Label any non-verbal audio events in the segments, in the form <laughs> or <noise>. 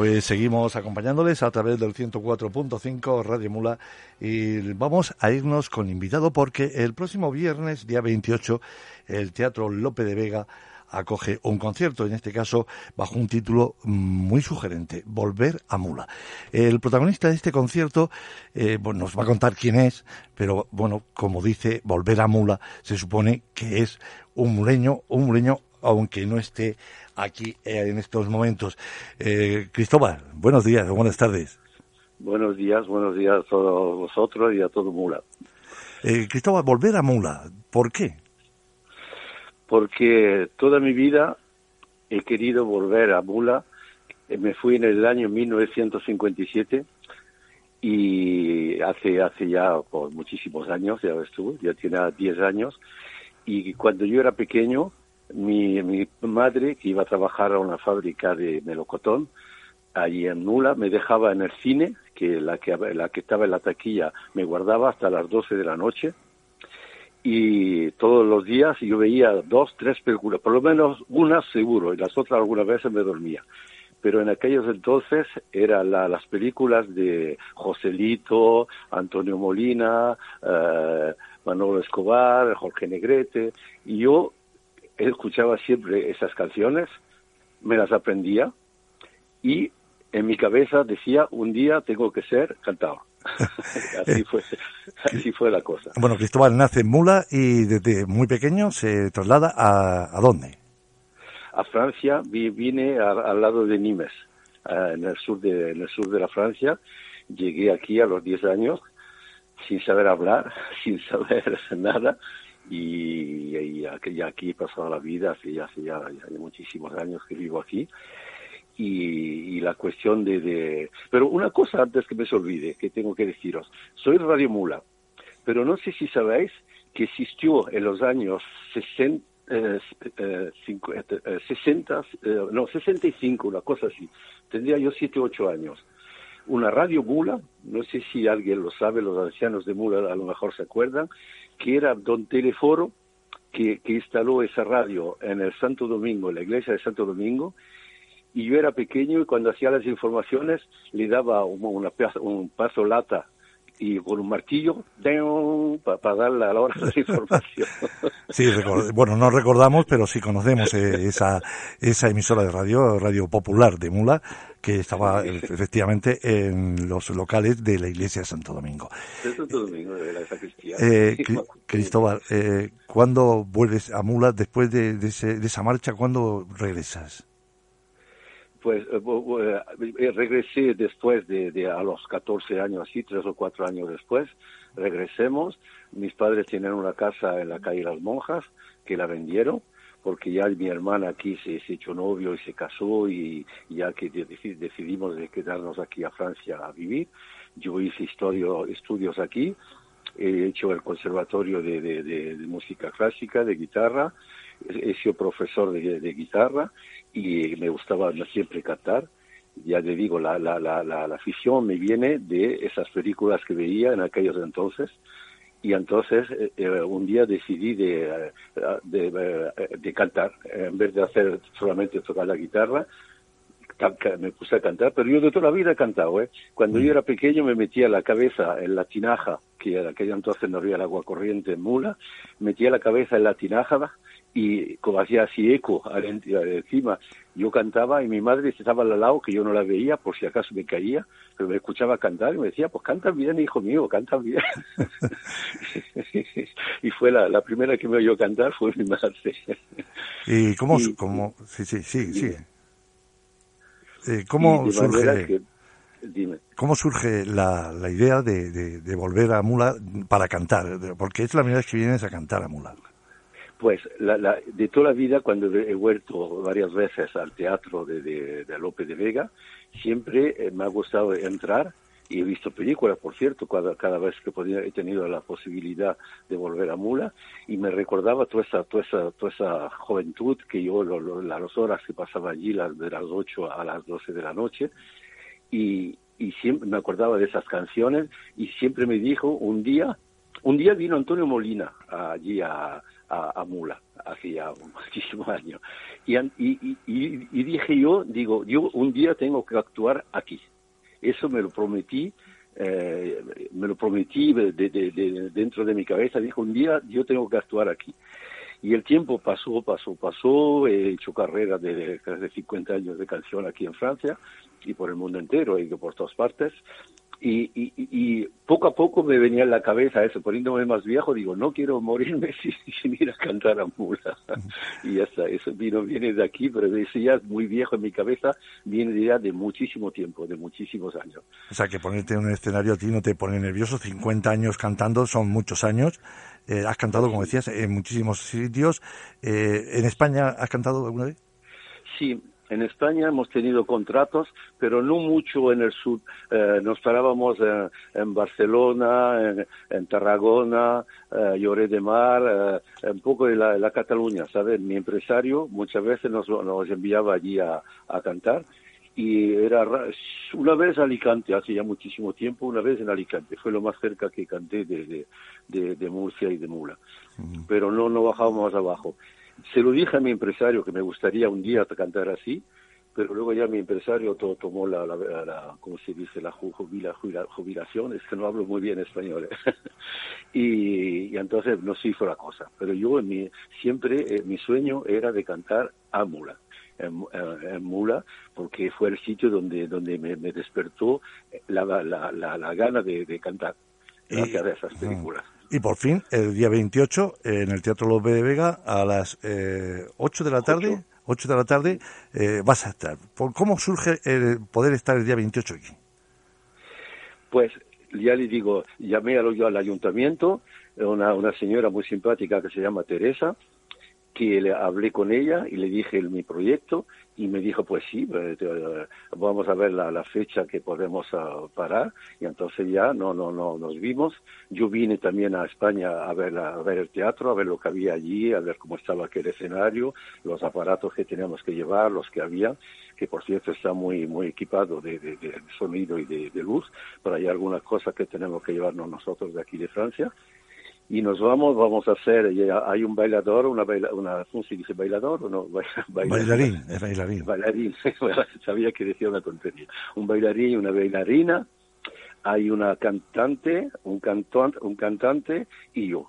Pues seguimos acompañándoles a través del 104.5 Radio Mula y vamos a irnos con invitado porque el próximo viernes, día 28, el Teatro Lope de Vega acoge un concierto, en este caso bajo un título muy sugerente, Volver a Mula. El protagonista de este concierto eh, bueno, nos va a contar quién es, pero bueno, como dice Volver a Mula, se supone que es un muleño, un muleño aunque no esté aquí eh, en estos momentos. Eh, Cristóbal, buenos días, buenas tardes. Buenos días, buenos días a todos vosotros y a todo Mula. Eh, Cristóbal, volver a Mula, ¿por qué? Porque toda mi vida he querido volver a Mula. Me fui en el año 1957 y hace hace ya por muchísimos años, ya ves tú, ya tiene 10 años. Y cuando yo era pequeño, mi, mi madre, que iba a trabajar a una fábrica de melocotón, allí en Nula, me dejaba en el cine, que la que, la que estaba en la taquilla me guardaba hasta las 12 de la noche, y todos los días yo veía dos, tres películas, por lo menos una seguro, y las otras algunas veces me dormía. Pero en aquellos entonces eran las películas de Joselito, Antonio Molina, eh, Manolo Escobar, Jorge Negrete, y yo escuchaba siempre esas canciones, me las aprendía y en mi cabeza decía, un día tengo que ser cantador. <laughs> <laughs> así, fue, así fue la cosa. Bueno, Cristóbal nace en Mula y desde muy pequeño se traslada a, ¿a dónde? A Francia, vine al lado de Nimes, en, el sur de, en el sur de la Francia. Llegué aquí a los 10 años sin saber hablar, <laughs> sin saber nada y, aquí, he pasado la vida, hace ya, hace ya, muchísimos años que vivo aquí. Y, la cuestión de, de... Pero una cosa antes que me se olvide, que tengo que deciros. Soy Radio Mula, pero no sé si sabéis que existió en los años 60, eh, eh, 50, eh, 60 eh, no, 65, una cosa así. Tendría yo 7, 8 años. Una radio Mula, no sé si alguien lo sabe, los ancianos de Mula a lo mejor se acuerdan, que era don Teleforo, que, instaló esa radio en el Santo Domingo, en la iglesia de Santo Domingo, y yo era pequeño y cuando hacía las informaciones le daba un paso lata y con un martillo para, para darle a la hora de la <laughs> información. Sí, bueno, no recordamos, pero sí conocemos eh, esa, esa emisora de radio, Radio Popular de Mula, que estaba efectivamente en los locales de la iglesia de Santo Domingo. De Santo Domingo, de la sacristía. Eh, Cristóbal, eh, ¿cuándo vuelves a Mula después de, de, ese, de esa marcha? ¿Cuándo regresas? Pues eh, regresé después de, a los 14 años, así, tres o cuatro años después, regresemos. Mis padres tienen una casa en la calle Las Monjas que la vendieron porque ya mi hermana aquí se, se echó novio y se casó y, ya que decidimos de quedarnos aquí a Francia a vivir. Yo hice historia, estudios aquí, he hecho el conservatorio de, música clásica, de guitarra, he sido profesor de guitarra y me gustaba siempre cantar. Ya te digo, la, la, la, la, afición me viene de esas películas que veía en aquellos entonces. Y entonces eh, un día decidí de, de, de, cantar, en vez de hacer solamente tocar la guitarra, me puse a cantar, pero yo de toda la vida he cantado. ¿eh? Cuando yo era pequeño me metía la cabeza en la tinaja, que en aquel entonces no había el agua corriente en Mula, metía la cabeza en la tinaja y como hacía así eco encima, yo cantaba y mi madre estaba al lado, que yo no la veía por si acaso me caía, pero me escuchaba cantar y me decía, pues canta bien, hijo mío, canta bien. <laughs> y fue la, la, primera que me oyó cantar fue mi madre. ¿Y cómo, y, cómo sí, sí, sí, sí. Eh, ¿Cómo surge, que, ¿cómo surge la, la idea de, de, de volver a Mula para cantar? Porque es la primera vez que vienes a cantar a Mula. Pues de toda la vida, cuando he vuelto varias veces al teatro de, de, Lope de Vega, siempre eh, me ha gustado entrar y he visto películas, por cierto, cada, cada vez que podía, he tenido la posibilidad de volver a Mula y me recordaba toda esa, toda esa, toda esa juventud que yo, las horas que pasaba allí, las, de las 8 a las 12 de la noche, y, y siempre me acordaba de esas canciones y siempre me dijo un día, un día vino Antonio Molina allí a, a, Mula, hace ya <laughs> muchísimos años. Y, y, y, dije yo, digo, yo un día tengo que actuar aquí. Eso me lo prometí, eh, me lo prometí de, dentro de mi cabeza. Dijo, un día yo tengo que actuar aquí. Y el tiempo pasó, pasó, pasó. He hecho carrera de, de 50 años de canción aquí en Francia y por el mundo entero y por todas partes. Y, y, poco a poco me venía en la cabeza eso, poniéndome más viejo, digo, no quiero morirme <laughs> sin, ir a cantar a mula. <laughs> y ya está, eso vino, viene de aquí, pero decía muy viejo en mi cabeza, viene ya de muchísimo tiempo, de muchísimos años. O sea, que ponerte en un escenario a ti no te pone nervioso, 50 años cantando son muchos años. Eh, has cantado, como decías, en muchísimos sitios. Eh, ¿En España has cantado alguna vez? Sí, en España hemos tenido contratos, pero no mucho en el sur. Eh, nos parábamos en, Barcelona, en, Tarragona, eh, Lloré de Mar, eh, un poco de la, Cataluña, ¿sabes? Mi empresario muchas veces nos, enviaba allí a, cantar y era una vez Alicante, hace ya muchísimo tiempo, una vez en Alicante, fue lo más cerca que canté de, de, Murcia y de Mula, pero no, no bajábamos abajo. Se lo dije a mi empresario que me gustaría un día cantar así, pero luego ya mi empresario tomó la, la, ¿cómo se dice?, la jubilación, es que no hablo muy bien español, ¿eh? <laughs> y, entonces no se hizo la cosa. Pero yo en mi, siempre, eh, mi sueño era de cantar a Mula. En, Mula, porque fue el sitio donde, donde me, despertó la, la, la, gana de, cantar gracias a esas películas. Y por fin, el día 28, en el Teatro López de Vega, a las eh, 8 de la tarde, 8, de la tarde, eh, vas a estar. ¿Cómo surge el poder estar el día 28 aquí? Pues ya le digo, llamé yo al ayuntamiento, una, una señora muy simpática que se llama Teresa, que le hablé con ella y le dije mi proyecto y me dijo, pues sí, eh, eh, vamos a ver la, fecha que podemos ah, parar. Y entonces ya no, no, no nos vimos. Yo vine también a España a ver, a ver el teatro, a ver lo que había allí, a ver cómo estaba aquel escenario, los aparatos que teníamos que llevar, los que había, que por cierto está muy, muy equipado de, de, sonido y de, de, luz, pero hay algunas cosas que tenemos que llevarnos nosotros de aquí de Francia y nos vamos, vamos a hacer, hay un bailador, una, baila, una ¿cómo se dice? ¿Bailador o no? <laughs> bailarín, es bailarín. Bailarín, <laughs> sabía que decía una tontería. Un bailarín y una bailarina, hay una cantante, un cantante, un cantante y yo.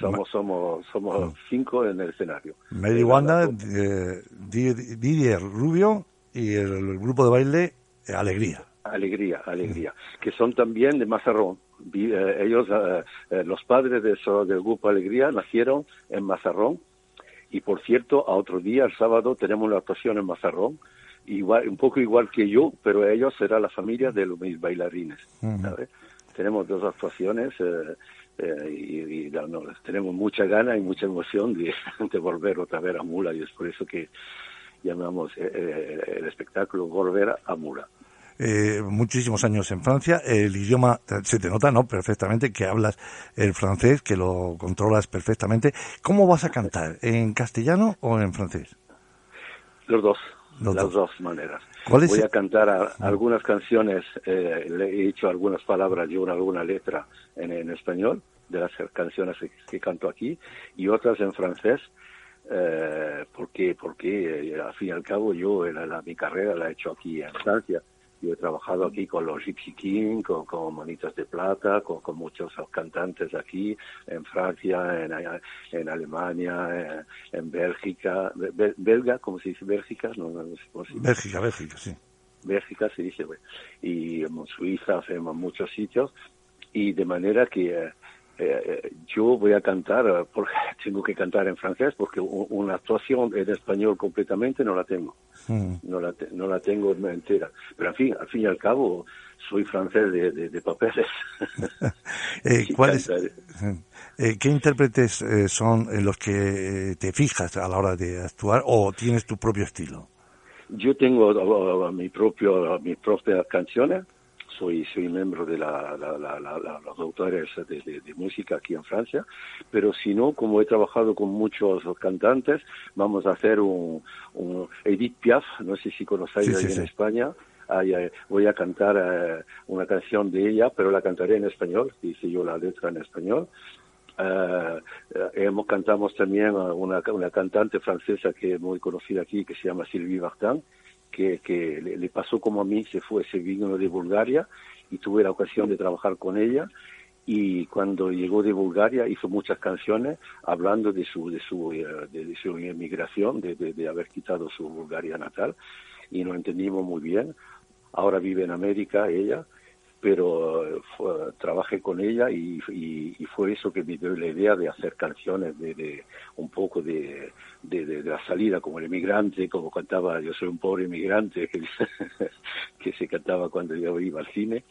Somos, somos, somos cinco en el escenario. Mary Wanda, eh, Didier Rubio y el, grupo de baile Alegría. Alegría, Alegría, que son también de Mazarrón eh, ellos, eh, eh, los padres de del grupo Alegría, nacieron en Mazarrón. Y por cierto, a otro día, el sábado, tenemos una actuación en Mazarrón, igual, un poco igual que yo, pero ellos será la familia de los mis bailarines. Tenemos dos actuaciones y, tenemos mucha gana y mucha emoción de, <laughs> de, volver otra vez a Mula y es por eso que llamamos el espectáculo Volver a Mula eh, muchísimos años en Francia. El idioma se te nota, ¿no? Perfectamente que hablas el francés, que lo controlas perfectamente. ¿Cómo vas a cantar? ¿En castellano o en francés? Los dos. las dos, maneras. Voy a cantar algunas canciones, eh, le he hecho algunas palabras y una, alguna letra en, en español de las canciones que, canto aquí y otras en francés. Eh, porque porque eh, al fin y al cabo yo la, mi carrera la he hecho aquí en Francia yo he trabajado aquí con los Gypsy King, con, con Manitas de Plata, con, con, muchos cantantes aquí, en Francia, en, en Alemania, en, Bélgica, belga, ¿cómo se dice? Bélgica, no, no, sé Bélgica, Bélgica, sí. Bélgica se dice, y en Suiza, en muchos sitios, y de manera que, eh, yo voy a cantar, porque <laughs> tengo que cantar en francés, porque una actuación en español completamente no la tengo. Mm. No, la no la tengo entera. Pero en fin, al fin y al cabo, soy francés de, de, papeles. <laughs> eh, eh, ¿Qué intérpretes eh, son los que te fijas a la hora de actuar o tienes tu propio estilo? Yo tengo mi propio, mis propias canciones soy, soy miembro de la, los autores de, música aquí en Francia, pero si no, como he trabajado con muchos cantantes, vamos a hacer un, Edith Piaf, no sé si conocéis ahí en España, voy a cantar eh, una canción de ella, pero la cantaré en español, dice yo la letra en español. Uh, hemos cantamos también una, una cantante francesa que es muy conocida aquí que se llama Sylvie Vartan que, le, pasó como a mí, se fue, se vino de Bulgaria y tuve la ocasión de trabajar con ella. Y cuando llegó de Bulgaria hizo muchas canciones hablando de su de su eh, de, su emigración de, de, haber quitado su Bulgaria natal y nos entendimos muy bien. Ahora vive en América ella pero trabajé con ella y, fue eso que me dio la idea de hacer canciones de, un poco de, la salida como el emigrante, como cantaba Yo soy un pobre emigrante, <laughs> que, que se cantaba cuando yo iba al cine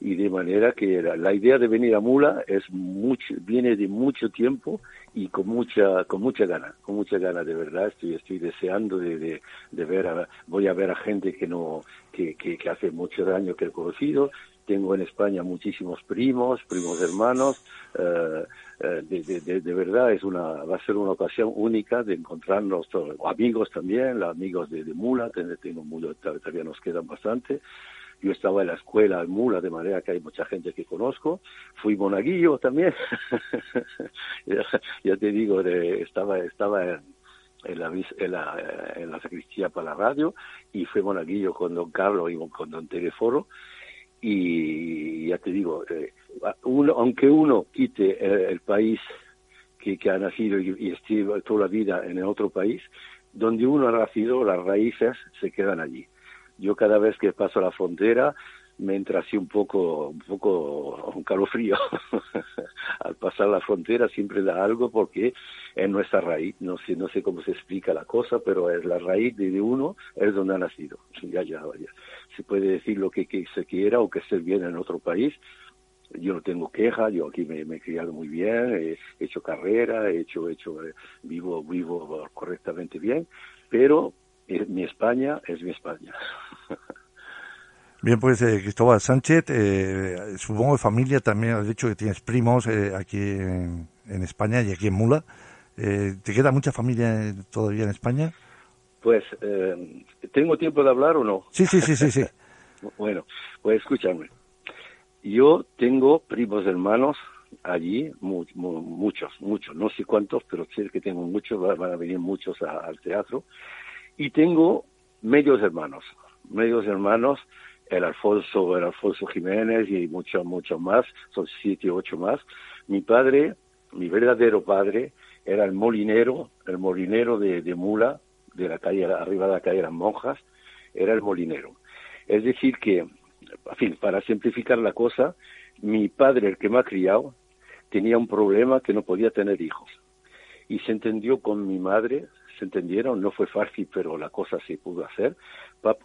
y de manera que la idea de venir a Mula es mucho, viene de mucho tiempo y con mucha con mucha gana, con mucha gana de verdad estoy estoy deseando de, de, ver a, voy a ver a gente que no que, que, hace mucho años que he conocido. Tengo en España muchísimos primos, primos hermanos, eh, eh, de, de, verdad es una, va a ser una ocasión única de encontrarnos todos, amigos también, los amigos de, Mula, tengo mucho, todavía nos quedan bastante, yo estaba en la escuela en Mula, de manera que hay mucha gente que conozco. Fui monaguillo también. <laughs> ya, te digo, de, estaba, estaba en, en la, en, la, en la sacristía para la radio y fui monaguillo con don Carlos y con don Teleforo. Y ya te digo, eh, uno, aunque uno quite el, país que, que, ha nacido y, y esté toda la vida en otro país, donde uno ha nacido, las raíces se quedan allí yo cada vez que paso la frontera me entra así un poco, un poco un calofrío. <laughs> Al pasar la frontera siempre da algo porque es nuestra raíz. No sé, no sé cómo se explica la cosa, pero es la raíz de uno, es donde ha nacido. Ya, ya, ya. Se puede decir lo que, se quiera o que se viene en otro país. Yo no tengo queja, yo aquí me, he criado muy bien, he hecho carrera, he hecho, he hecho, eh, vivo, vivo correctamente bien, pero mi España es mi España. Bien, pues eh, Cristóbal Sánchez, eh, supongo de familia también has dicho que tienes primos eh, aquí en, España y aquí en Mula. Eh, ¿Te queda mucha familia todavía en España? Pues, ¿tengo tiempo de hablar o no? Sí, sí, sí, sí, sí. <laughs> bueno, pues escúchame. Yo tengo primos hermanos allí, muchos, muchos, no sé cuántos, pero sé que tengo muchos, van a venir muchos al teatro. Y tengo medios hermanos, medios hermanos, el Alfonso, el Alfonso Jiménez y muchos, muchos más, son siete, ocho más. Mi padre, mi verdadero padre, era el molinero, el molinero de, de Mula, de la calle, arriba de la calle Las Monjas, era el molinero. Es decir que, para simplificar la cosa, mi padre, el que me ha criado, tenía un problema que no podía tener hijos. Y se entendió con mi madre, se entendieron, no fue fácil, pero la cosa se pudo hacer,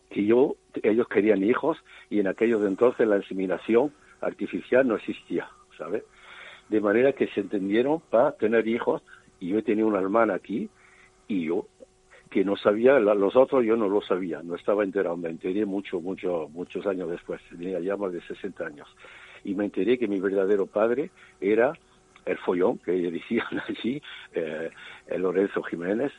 que yo, ellos querían hijos y en aquellos entonces la inseminación artificial no existía, ¿sabes? De manera que se entendieron para tener hijos y yo tenía una hermana aquí y yo que no sabía, los otros yo no lo sabía, no estaba enterado, me enteré mucho, mucho, muchos años después, tenía ya más de 60 años, y me enteré que mi verdadero padre era el follón, que <laughs> decían allí, eh, el Lorenzo Jiménez,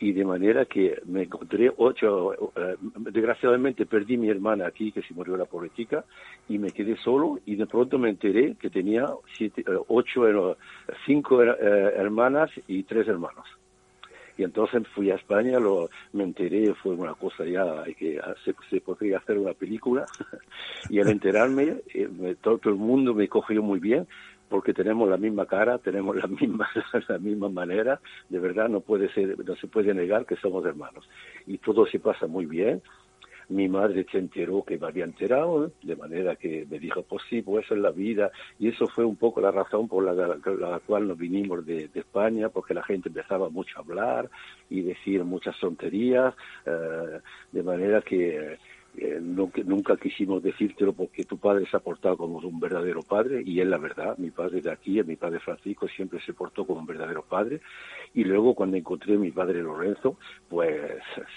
y de manera que me encontré ocho, eh, desgraciadamente perdí mi hermana aquí que se murió la política y me quedé solo y de pronto me enteré que tenía siete, eh, ocho, eh, cinco hermanas y tres hermanos. Y entonces fui a España, lo, me enteré, fue una cosa ya que se, se podría hacer una película. <laughs> y al enterarme, todo, todo el mundo me cogió muy bien, porque tenemos la misma cara, tenemos la <laughs> misma, la misma manera, de verdad no puede ser, no se puede negar que somos hermanos. Y todo se pasa muy bien. mi madre se enteró que me había enterado, de manera que me dijo, pues sí, pues eso es la vida. Y eso fue un poco la razón por la, cual nos vinimos de, España, porque la gente empezaba mucho a hablar y decir muchas tonterías, eh, de manera que eh, nunca, quisimos decírtelo porque tu padre se ha portado como un verdadero padre y es la verdad, mi padre de aquí, mi padre Francisco siempre se portó como un verdadero padre. Y luego cuando encontré a mi padre Lorenzo pues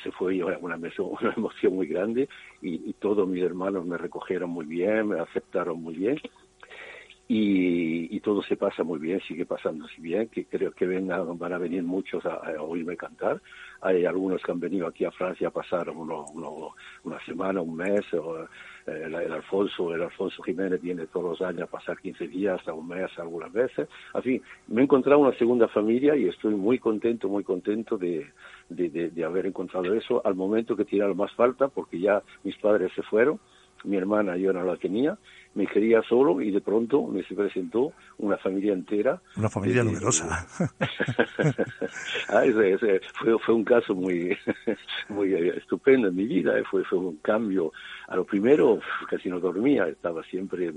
se fue una, <laughs> una emoción muy grande y, y todos mis hermanos me recogieron muy bien, me aceptaron muy bien y, todo se pasa muy bien, sigue pasándose bien, que creo que van a venir muchos a, oírme cantar. Hay algunos que han venido aquí a Francia a pasar uno, una semana, un mes, o, eh, el, Alfonso, el Alfonso Jiménez viene todos los años a pasar 15 días, hasta un mes algunas veces. En fin, me he encontrado una segunda familia y estoy muy contento, muy contento de, de, de haber encontrado eso al momento que lo más falta, porque ya mis padres se fueron mi hermana yo no la tenía, me quería solo y de pronto me se presentó una familia entera. Una familia numerosa. <laughs> ah, ese, fue, fue un caso muy, <laughs> muy estupendo en mi vida, eh, fue, fue un cambio. A lo primero casi no dormía, estaba siempre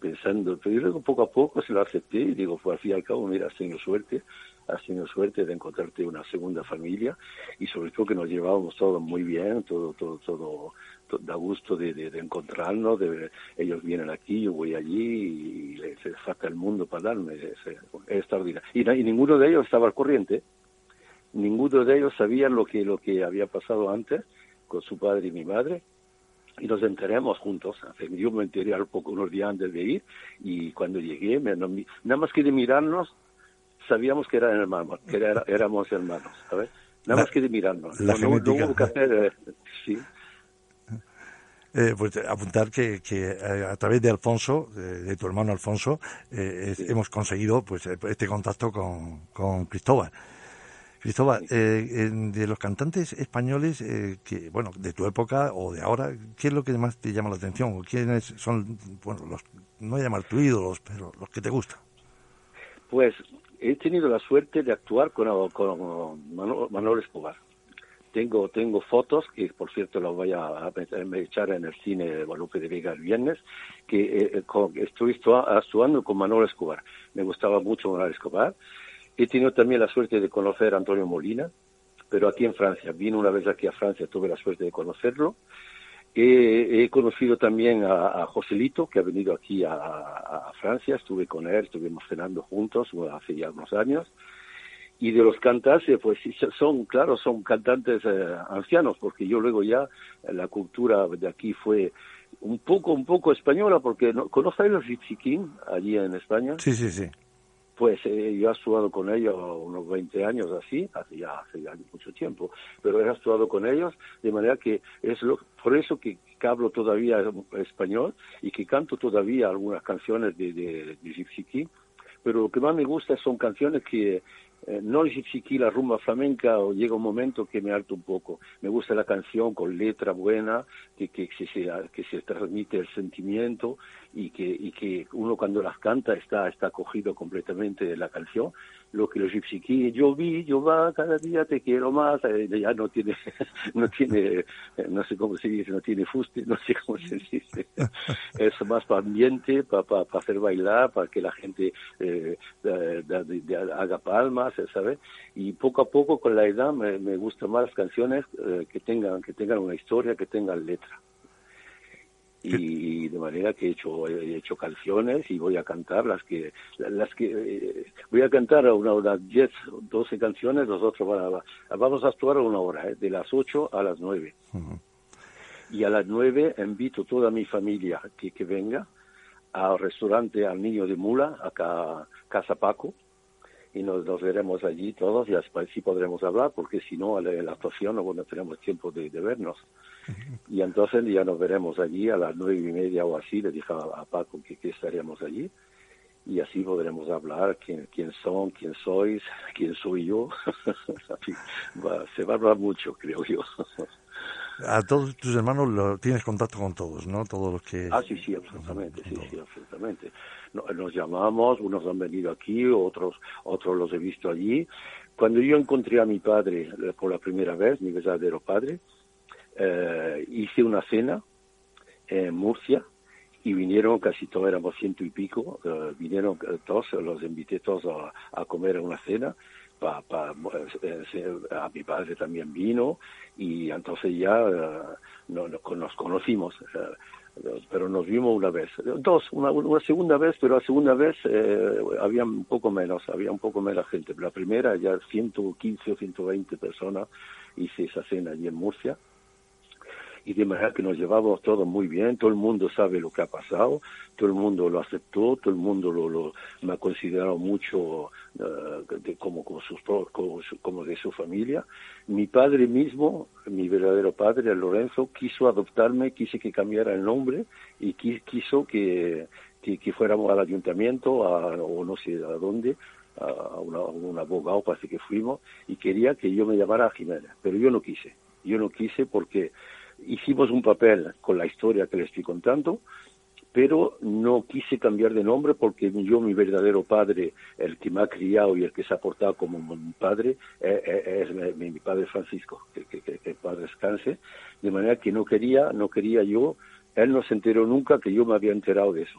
pensando, pero luego poco a poco se lo acepté y digo, fue al fin y al cabo, mira, has tenido suerte, has tenido suerte de encontrarte una segunda familia y sobre todo que nos llevábamos todos muy bien, todo, todo, todo da gusto de, de, encontrarnos, de, ellos vienen aquí, yo voy allí y les, falta el mundo para darme, es, extraordinario. Y, ninguno de ellos estaba al corriente, ninguno de ellos sabía lo que, lo que había pasado antes con su padre y mi madre, y nos enteramos juntos. Yo me enteré al poco unos días antes de ir y cuando llegué, nada más que de mirarnos, sabíamos que, eran hermanos, que éramos hermanos, ¿sabes? Nada más que de mirarnos. La no, hubo que hacer, eh, sí, eh, pues apuntar que, que, eh, a través de Alfonso, de, tu hermano Alfonso, eh, hemos conseguido pues este contacto con, con Cristóbal. Cristóbal, de los cantantes españoles, que bueno, de tu época o de ahora, ¿qué es lo que más te llama la atención? ¿Quiénes son, bueno, los, no llamar tu ídolos, pero los que te gustan? Pues he tenido la suerte de actuar con, con Manuel Escobar tengo tengo fotos que por cierto las voy a, echar en el cine de Guadalupe de Vega el viernes que eh, eh, estoy actuando con Manuel Escobar. Me gustaba mucho Manuel Escobar. He tenido también la suerte de conocer a Antonio Molina pero aquí en Francia. Vine una vez aquí a Francia tuve la suerte de conocerlo. He, conocido también a, Joselito, que ha venido aquí a, Francia, estuve con él, estuvimos cenando juntos hace ya unos años y de los cantantes, pues son, claro, son cantantes eh, ancianos, porque yo luego ya eh, la cultura de aquí fue un poco, un poco española, porque ¿no? ¿conocéis los Gypsy King allí en España? Sí, sí, sí. Pues eh, yo he actuado con ellos unos 20 años así, hace ya, hace ya mucho tiempo, pero he actuado con ellos de manera que es lo, por eso que, hablo todavía español y que canto todavía algunas canciones de, de, de Gypsy King, pero lo que más me gusta son canciones que eh, no si la rumba flamenca o llega un momento que me alto un poco. Me gusta la canción con letra buena, que, que, se, que se transmite el sentimiento y que, y que uno cuando las canta está, está cogido completamente de la canción lo que los Gypsy yo vi, yo va, cada día te quiero más, eh, ya no tiene, <laughs> no tiene, eh, no sé cómo se dice, no tiene fuste, no sé cómo se dice. Es más para ambiente, para, para, hacer bailar, para que la gente eh, haga palmas, ¿sabes? Y poco a poco con la edad me, me gustan más las canciones que tengan, que tengan una historia, que tengan letra y de manera que he hecho he hecho canciones y voy a cantar las que las que eh, voy a cantar una hora 10 12 canciones los otros van a, vamos a actuar una hora ¿eh? de las 8 a las 9 y a las 9 invito a toda mi familia que, que venga al restaurante al niño de mula acá casa Paco y nos, nos veremos allí todos y así podremos hablar porque si no la, actuación no, tenemos tiempo de vernos y entonces ya nos veremos allí a las nueve y media o así, le dije a, Paco que, estaríamos allí y así podremos hablar quién, quién son, quién sois, quién soy yo. <laughs> se va a hablar mucho, creo yo. <laughs> a todos tus hermanos lo, tienes contacto con todos, ¿no? Todos los que... Ah, sí, sí, absolutamente, sí, sí, absolutamente. Nos llamamos, unos han venido aquí, otros, otros los he visto allí. Cuando yo encontré a mi padre eh, por la primera vez, mi verdadero padre, eh, hice una cena en Murcia y vinieron casi todos, éramos ciento y pico, eh, vinieron todos, los invité todos a, comer a una cena, pa, a mi padre también vino y entonces ya no, nos conocimos pero nos vimos una vez, dos, una, una segunda vez, pero la segunda vez eh, había un poco menos, había un poco menos gente. La primera ya 115 o 120 personas hice esa cena allí en Murcia y de manera que nos llevamos todos muy bien, todo el mundo sabe lo que ha pasado, todo el mundo lo aceptó, todo el mundo lo, lo me ha considerado mucho uh, de, como, como, sus, de su familia. Mi padre mismo, mi verdadero padre, Lorenzo, quiso adoptarme, quise que cambiara el nombre y quiso que, que, fuéramos al ayuntamiento o no sé a dónde a, una, un abogado, parece que fuimos, y quería que yo me llamara Jiménez, pero yo no quise. Yo no quise porque hicimos un papel con la historia que le estoy contando, pero no quise cambiar de nombre porque yo, mi verdadero padre, el que me ha criado y el que se ha portado como mi padre, eh, eh, es, mi, padre Francisco, que, que, que, el padre descanse, de manera que no quería, no quería yo, él no se enteró nunca que yo me había enterado de eso.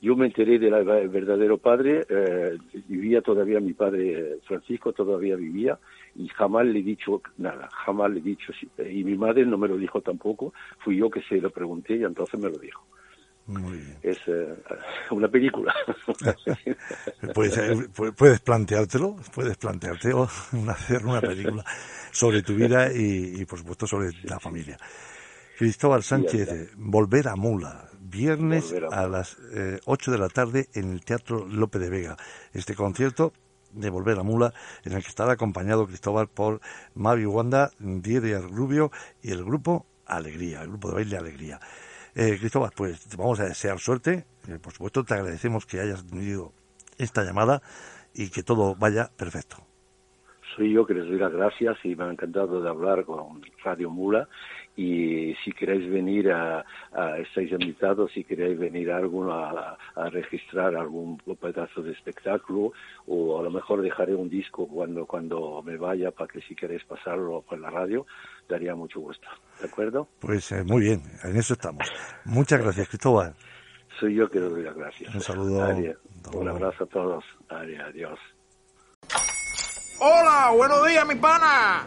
Yo me enteré del verdadero padre, eh, vivía todavía mi padre Francisco, todavía vivía, y jamás le he dicho nada, jamás le he dicho, y mi madre no me lo dijo tampoco, fui yo que se lo pregunté y entonces me lo dijo. Es eh, una película. <laughs> puedes, puedes planteártelo, puedes planteártelo, <laughs> hacer una película sobre tu vida y, por supuesto sobre la familia. Cristóbal Sánchez, Volver a Mula, viernes a, las 8 eh, de la tarde en el Teatro Lope de Vega. Este concierto de Volver a Mula, en el que estará acompañado Cristóbal por Mavi Wanda, Didier Rubio y el grupo Alegría, el grupo de baile Alegría. Eh, Cristóbal, pues te vamos a desear suerte. Eh, por supuesto, te agradecemos que hayas tenido esta llamada y que todo vaya perfecto soy yo que les doy las gracias y me ha encantado de hablar con Radio Mula y si queréis venir a, estáis invitados si queréis venir a alguno a, registrar algún pedazo de espectáculo o a lo mejor dejaré un disco cuando cuando me vaya para que si queréis pasarlo por la radio daría mucho gusto de acuerdo pues eh, muy bien en eso estamos. Muchas gracias Cristóbal. Soy yo que doy las gracias. Un saludo. Un abrazo a todos. Adiós. Hola, buenos días, mi pana.